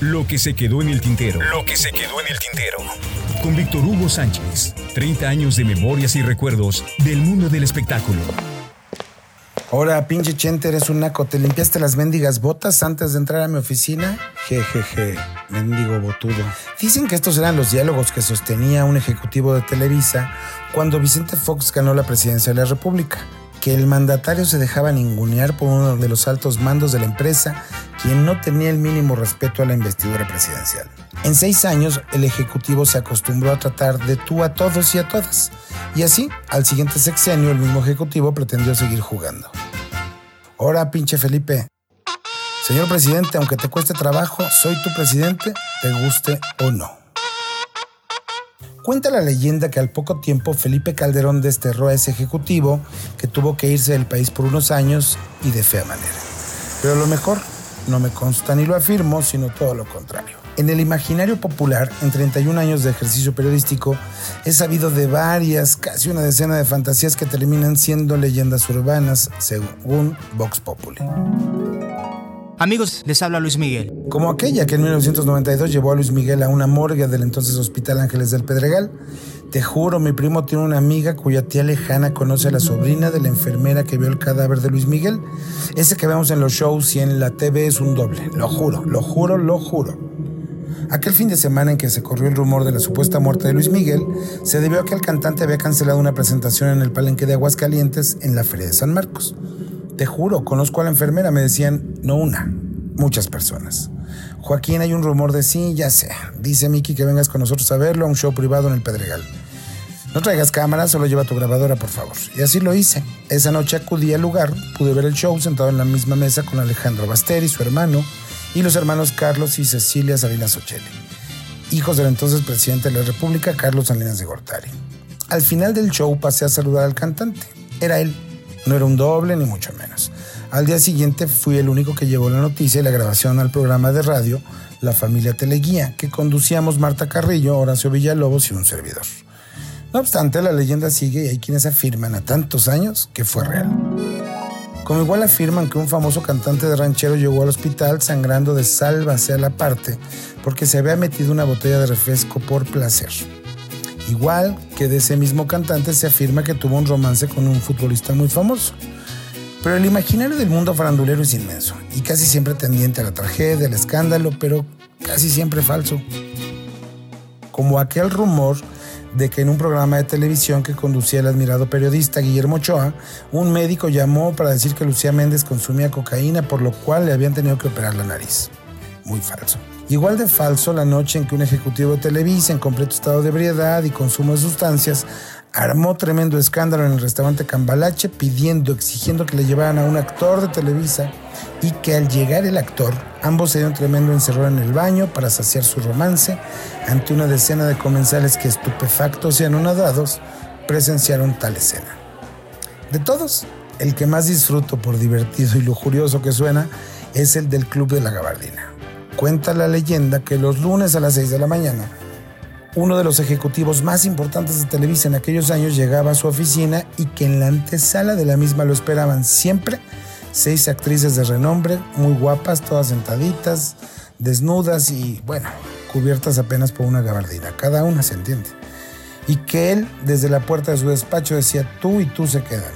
Lo que se quedó en el tintero. Lo que se quedó en el tintero. Con Víctor Hugo Sánchez. 30 años de memorias y recuerdos del mundo del espectáculo. Ahora, pinche Chente, eres un naco. ¿Te limpiaste las mendigas botas antes de entrar a mi oficina? Jejeje, mendigo botudo. Dicen que estos eran los diálogos que sostenía un ejecutivo de Televisa cuando Vicente Fox ganó la presidencia de la República que el mandatario se dejaba ningunear por uno de los altos mandos de la empresa, quien no tenía el mínimo respeto a la investidura presidencial. En seis años, el Ejecutivo se acostumbró a tratar de tú a todos y a todas. Y así, al siguiente sexenio, el mismo Ejecutivo pretendió seguir jugando. Ahora, pinche Felipe. Señor presidente, aunque te cueste trabajo, soy tu presidente, te guste o no. Cuenta la leyenda que al poco tiempo Felipe Calderón desterró a ese ejecutivo que tuvo que irse del país por unos años y de fea manera. Pero lo mejor no me consta ni lo afirmo, sino todo lo contrario. En el imaginario popular, en 31 años de ejercicio periodístico, he sabido de varias, casi una decena de fantasías que terminan siendo leyendas urbanas, según Vox Populi. Amigos, les habla Luis Miguel. Como aquella que en 1992 llevó a Luis Miguel a una morgue del entonces Hospital Ángeles del Pedregal. Te juro, mi primo tiene una amiga cuya tía lejana conoce a la sobrina de la enfermera que vio el cadáver de Luis Miguel. Ese que vemos en los shows y en la TV es un doble. Lo juro, lo juro, lo juro. Aquel fin de semana en que se corrió el rumor de la supuesta muerte de Luis Miguel, se debió a que el cantante había cancelado una presentación en el palenque de Aguascalientes en la Feria de San Marcos. Te juro, conozco a la enfermera, me decían, no una, muchas personas. Joaquín, hay un rumor de sí, ya sé. Dice Miki que vengas con nosotros a verlo a un show privado en el Pedregal. No traigas cámara, solo lleva tu grabadora, por favor. Y así lo hice. Esa noche acudí al lugar, pude ver el show sentado en la misma mesa con Alejandro Basteri, su hermano, y los hermanos Carlos y Cecilia Salinas Ocelli, hijos del entonces presidente de la República, Carlos Salinas de Gortari. Al final del show pasé a saludar al cantante. Era él, no era un doble, ni mucho menos. Al día siguiente fui el único que llevó la noticia y la grabación al programa de radio La Familia Teleguía, que conducíamos Marta Carrillo, Horacio Villalobos y un servidor. No obstante, la leyenda sigue y hay quienes afirman a tantos años que fue real. Como igual afirman que un famoso cantante de ranchero llegó al hospital sangrando de salva hacia la parte porque se había metido una botella de refresco por placer. Igual que de ese mismo cantante se afirma que tuvo un romance con un futbolista muy famoso. Pero el imaginario del mundo farandulero es inmenso y casi siempre tendiente a la tragedia, al escándalo, pero casi siempre falso. Como aquel rumor de que en un programa de televisión que conducía el admirado periodista Guillermo Ochoa, un médico llamó para decir que Lucía Méndez consumía cocaína, por lo cual le habían tenido que operar la nariz. Muy falso. Igual de falso la noche en que un ejecutivo de Televisa, en completo estado de ebriedad y consumo de sustancias, armó tremendo escándalo en el restaurante Cambalache pidiendo, exigiendo que le llevaran a un actor de Televisa y que al llegar el actor, ambos se dieron tremendo encerrón en el baño para saciar su romance ante una decena de comensales que estupefactos y anonadados presenciaron tal escena. De todos, el que más disfruto por divertido y lujurioso que suena es el del Club de la Gabardina. Cuenta la leyenda que los lunes a las 6 de la mañana, uno de los ejecutivos más importantes de Televisa en aquellos años llegaba a su oficina y que en la antesala de la misma lo esperaban siempre seis actrices de renombre, muy guapas, todas sentaditas, desnudas y, bueno, cubiertas apenas por una gabardina. Cada una se entiende. Y que él, desde la puerta de su despacho, decía tú y tú se quedan.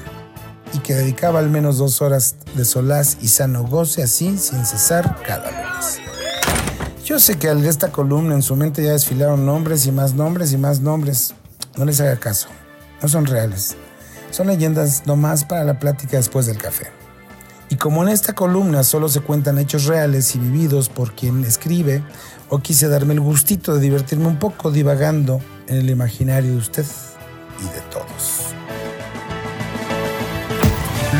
Y que dedicaba al menos dos horas de solaz y sano goce así, sin cesar, cada lunes. Yo sé que al de esta columna en su mente ya desfilaron nombres y más nombres y más nombres. No les haga caso. No son reales. Son leyendas nomás para la plática después del café. Y como en esta columna solo se cuentan hechos reales y vividos por quien escribe, o quise darme el gustito de divertirme un poco divagando en el imaginario de usted y de todos.